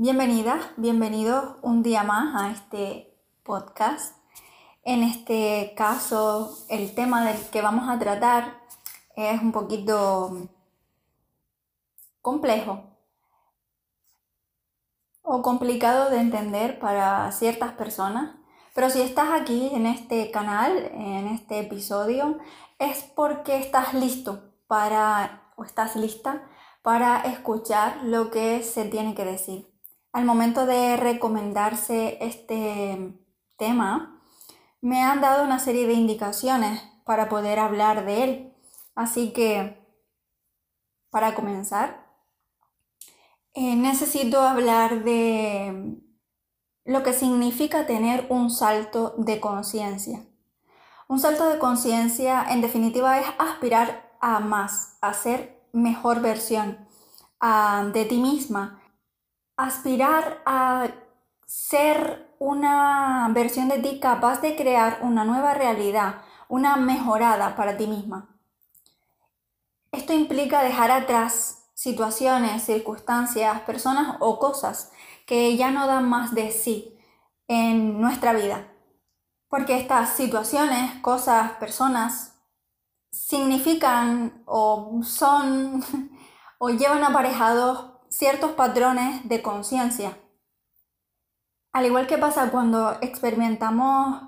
Bienvenidas, bienvenidos un día más a este podcast. En este caso, el tema del que vamos a tratar es un poquito complejo o complicado de entender para ciertas personas, pero si estás aquí en este canal, en este episodio, es porque estás listo para o estás lista para escuchar lo que se tiene que decir al momento de recomendarse este tema, me han dado una serie de indicaciones para poder hablar de él. Así que, para comenzar, eh, necesito hablar de lo que significa tener un salto de conciencia. Un salto de conciencia, en definitiva, es aspirar a más, a ser mejor versión de ti misma aspirar a ser una versión de ti capaz de crear una nueva realidad, una mejorada para ti misma. Esto implica dejar atrás situaciones, circunstancias, personas o cosas que ya no dan más de sí en nuestra vida. Porque estas situaciones, cosas, personas significan o son o llevan aparejados ciertos patrones de conciencia. Al igual que pasa cuando experimentamos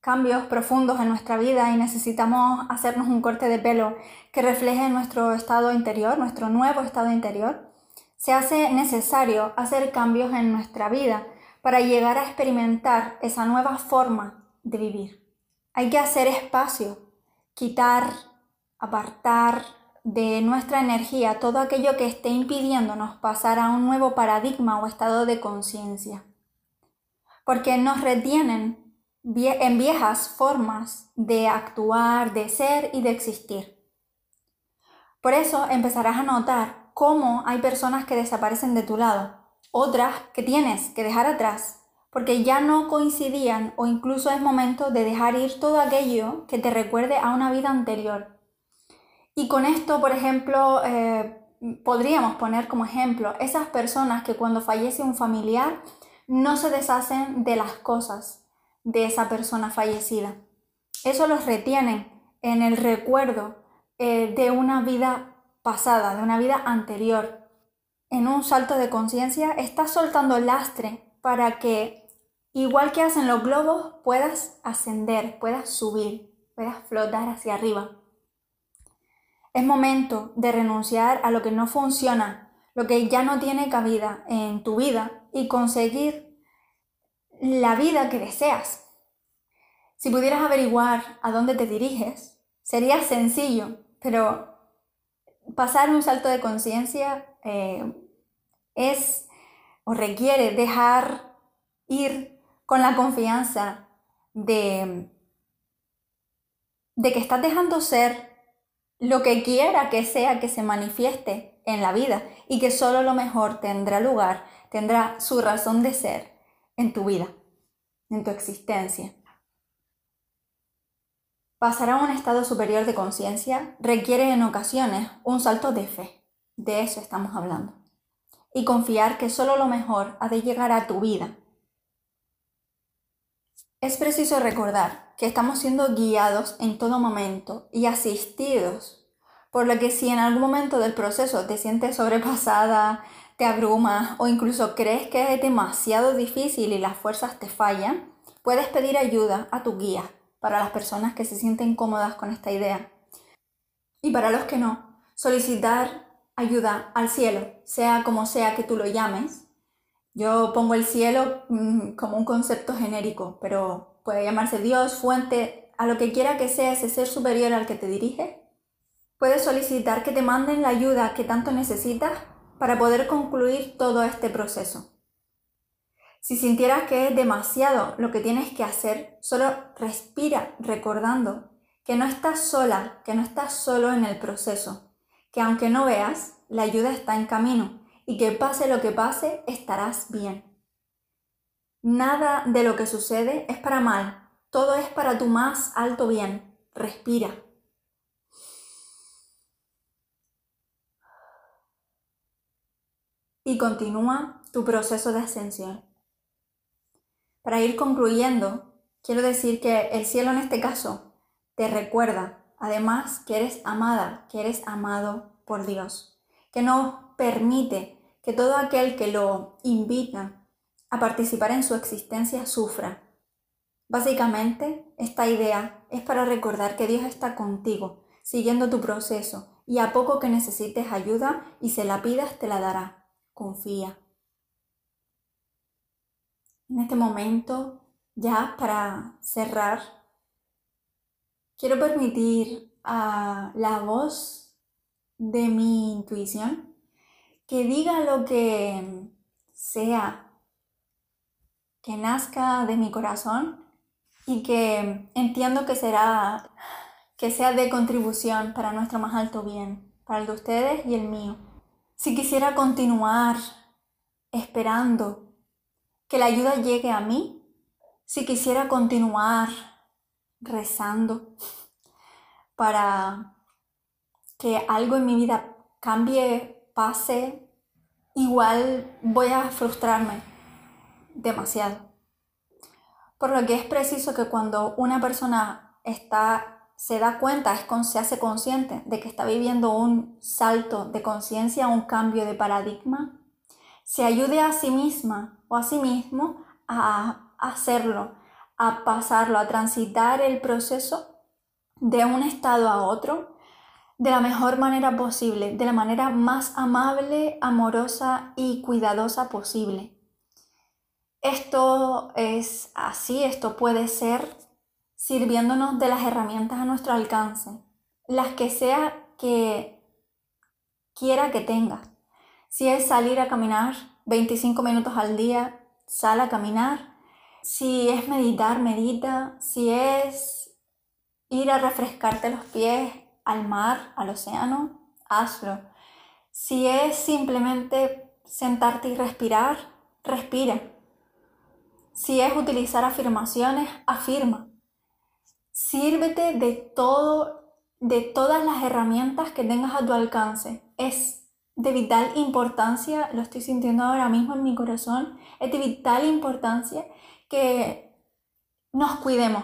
cambios profundos en nuestra vida y necesitamos hacernos un corte de pelo que refleje nuestro estado interior, nuestro nuevo estado interior, se hace necesario hacer cambios en nuestra vida para llegar a experimentar esa nueva forma de vivir. Hay que hacer espacio, quitar, apartar, de nuestra energía todo aquello que esté impidiéndonos pasar a un nuevo paradigma o estado de conciencia. Porque nos retienen en viejas formas de actuar, de ser y de existir. Por eso empezarás a notar cómo hay personas que desaparecen de tu lado, otras que tienes que dejar atrás, porque ya no coincidían o incluso es momento de dejar ir todo aquello que te recuerde a una vida anterior y con esto, por ejemplo, eh, podríamos poner como ejemplo esas personas que cuando fallece un familiar no se deshacen de las cosas de esa persona fallecida. Eso los retienen en el recuerdo eh, de una vida pasada, de una vida anterior. En un salto de conciencia estás soltando lastre para que, igual que hacen los globos, puedas ascender, puedas subir, puedas flotar hacia arriba. Es momento de renunciar a lo que no funciona, lo que ya no tiene cabida en tu vida y conseguir la vida que deseas. Si pudieras averiguar a dónde te diriges, sería sencillo, pero pasar un salto de conciencia eh, es o requiere dejar ir con la confianza de, de que estás dejando ser lo que quiera que sea que se manifieste en la vida y que solo lo mejor tendrá lugar, tendrá su razón de ser en tu vida, en tu existencia. Pasar a un estado superior de conciencia requiere en ocasiones un salto de fe, de eso estamos hablando, y confiar que solo lo mejor ha de llegar a tu vida. Es preciso recordar que estamos siendo guiados en todo momento y asistidos, por lo que si en algún momento del proceso te sientes sobrepasada, te abrumas o incluso crees que es demasiado difícil y las fuerzas te fallan, puedes pedir ayuda a tu guía para las personas que se sienten cómodas con esta idea. Y para los que no, solicitar ayuda al cielo, sea como sea que tú lo llames. Yo pongo el cielo mm, como un concepto genérico, pero puede llamarse Dios, fuente, a lo que quiera que sea ese ser superior al que te dirige. Puedes solicitar que te manden la ayuda que tanto necesitas para poder concluir todo este proceso. Si sintieras que es demasiado lo que tienes que hacer, solo respira recordando que no estás sola, que no estás solo en el proceso, que aunque no veas, la ayuda está en camino y que pase lo que pase, estarás bien. Nada de lo que sucede es para mal, todo es para tu más alto bien. Respira. Y continúa tu proceso de ascensión. Para ir concluyendo, quiero decir que el cielo en este caso te recuerda, además, que eres amada, que eres amado por Dios, que no permite que todo aquel que lo invita a participar en su existencia sufra. Básicamente, esta idea es para recordar que Dios está contigo, siguiendo tu proceso, y a poco que necesites ayuda y se la pidas, te la dará. Confía. En este momento, ya para cerrar, quiero permitir a la voz de mi intuición que diga lo que sea, que nazca de mi corazón y que entiendo que será que sea de contribución para nuestro más alto bien, para el de ustedes y el mío. Si quisiera continuar esperando que la ayuda llegue a mí, si quisiera continuar rezando para que algo en mi vida cambie, pase, igual voy a frustrarme demasiado. Por lo que es preciso que cuando una persona está, se da cuenta, es, se hace consciente de que está viviendo un salto de conciencia, un cambio de paradigma, se ayude a sí misma o a sí mismo a hacerlo, a pasarlo, a transitar el proceso de un estado a otro de la mejor manera posible, de la manera más amable, amorosa y cuidadosa posible. Esto es así, esto puede ser sirviéndonos de las herramientas a nuestro alcance, las que sea que quiera que tenga. Si es salir a caminar 25 minutos al día, sal a caminar. Si es meditar, medita. Si es ir a refrescarte los pies al mar, al océano, hazlo. Si es simplemente sentarte y respirar, respira. Si es utilizar afirmaciones, afirma. Sírvete de todo, de todas las herramientas que tengas a tu alcance. Es de vital importancia, lo estoy sintiendo ahora mismo en mi corazón, es de vital importancia que nos cuidemos,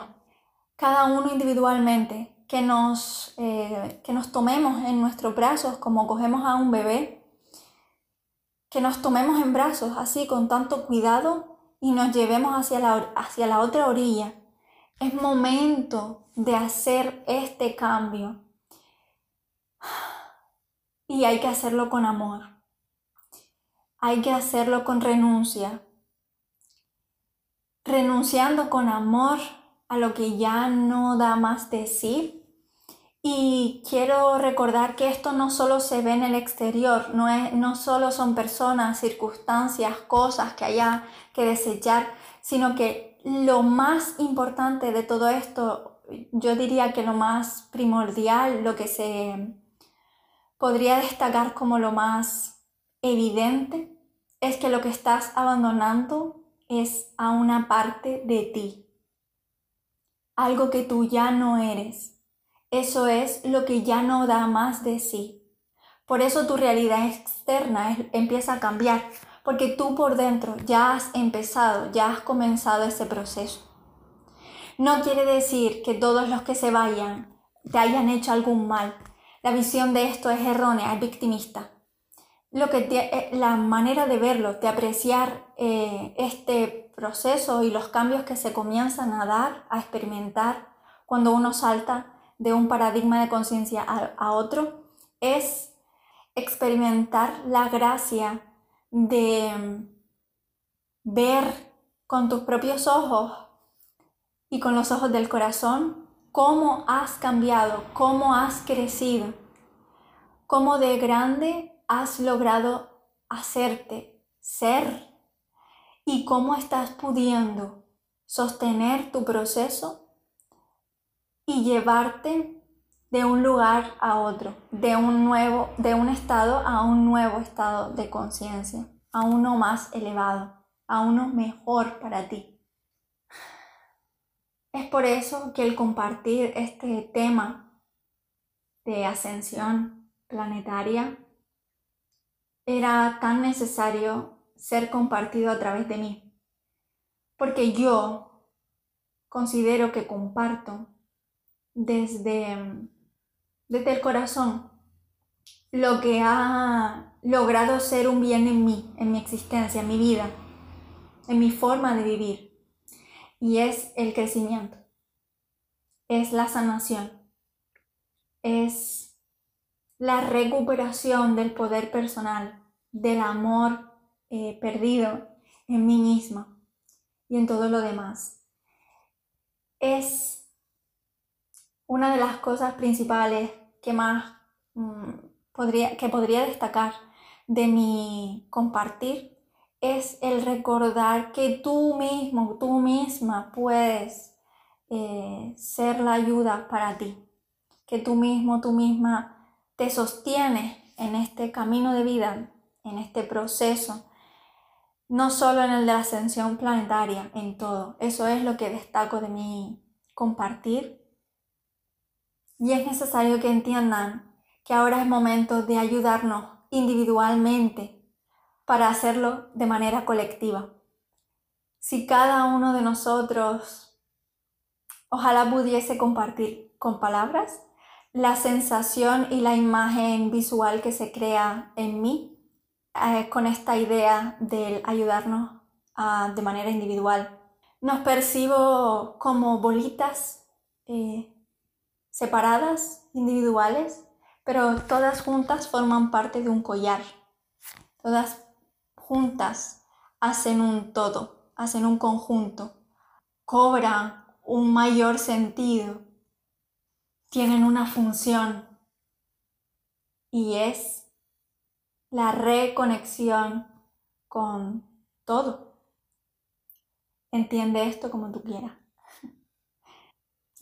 cada uno individualmente, que nos, eh, que nos tomemos en nuestros brazos como cogemos a un bebé, que nos tomemos en brazos así con tanto cuidado y nos llevemos hacia la, hacia la otra orilla. Es momento de hacer este cambio y hay que hacerlo con amor. Hay que hacerlo con renuncia. Renunciando con amor a lo que ya no da más de sí. Y quiero recordar que esto no solo se ve en el exterior, no, es, no solo son personas, circunstancias, cosas que haya que desechar, sino que lo más importante de todo esto, yo diría que lo más primordial, lo que se podría destacar como lo más evidente es que lo que estás abandonando es a una parte de ti, algo que tú ya no eres. Eso es lo que ya no da más de sí. Por eso tu realidad externa empieza a cambiar, porque tú por dentro ya has empezado, ya has comenzado ese proceso. No quiere decir que todos los que se vayan te hayan hecho algún mal, la visión de esto es errónea, es victimista. Lo que eh, la manera de verlo, de apreciar eh, este proceso y los cambios que se comienzan a dar, a experimentar cuando uno salta de un paradigma de conciencia a otro, es experimentar la gracia de mm, ver con tus propios ojos y con los ojos del corazón cómo has cambiado, cómo has crecido, cómo de grande has logrado hacerte ser y cómo estás pudiendo sostener tu proceso y llevarte de un lugar a otro, de un nuevo, de un estado a un nuevo estado de conciencia, a uno más elevado, a uno mejor para ti. Es por eso que el compartir este tema de ascensión planetaria era tan necesario ser compartido a través de mí. Porque yo considero que comparto desde, desde el corazón lo que ha logrado ser un bien en mí, en mi existencia, en mi vida, en mi forma de vivir. Y es el crecimiento, es la sanación, es la recuperación del poder personal, del amor eh, perdido en mí misma y en todo lo demás. Es una de las cosas principales que más mm, podría, que podría destacar de mi compartir es el recordar que tú mismo, tú misma puedes eh, ser la ayuda para ti, que tú mismo, tú misma te sostienes en este camino de vida, en este proceso, no solo en el de la ascensión planetaria, en todo. Eso es lo que destaco de mi compartir. Y es necesario que entiendan que ahora es momento de ayudarnos individualmente para hacerlo de manera colectiva. Si cada uno de nosotros ojalá pudiese compartir con palabras la sensación y la imagen visual que se crea en mí eh, con esta idea de ayudarnos ah, de manera individual. Nos percibo como bolitas eh, separadas, individuales, pero todas juntas forman parte de un collar. Todas juntas hacen un todo, hacen un conjunto, cobran un mayor sentido, tienen una función y es la reconexión con todo. Entiende esto como tú quieras.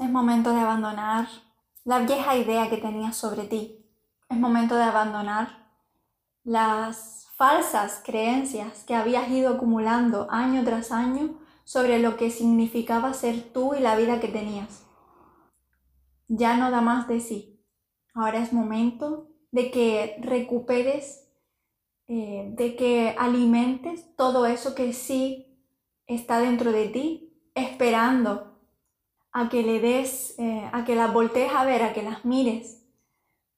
Es momento de abandonar la vieja idea que tenías sobre ti. Es momento de abandonar las falsas creencias que habías ido acumulando año tras año sobre lo que significaba ser tú y la vida que tenías. Ya no da más de sí. Ahora es momento de que recuperes, eh, de que alimentes todo eso que sí está dentro de ti, esperando a que le des, eh, a que las voltees a ver, a que las mires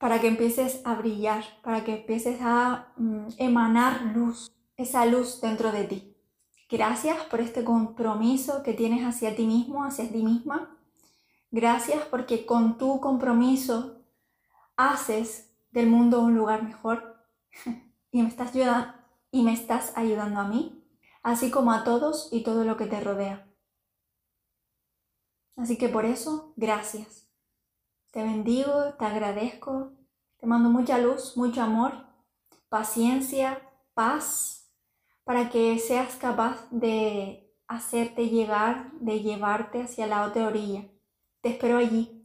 para que empieces a brillar, para que empieces a mm, emanar luz, esa luz dentro de ti. Gracias por este compromiso que tienes hacia ti mismo, hacia ti misma. Gracias porque con tu compromiso haces del mundo un lugar mejor y me estás ayudando, y me estás ayudando a mí, así como a todos y todo lo que te rodea. Así que por eso, gracias. Te bendigo, te agradezco, te mando mucha luz, mucho amor, paciencia, paz, para que seas capaz de hacerte llegar, de llevarte hacia la otra orilla. Te espero allí.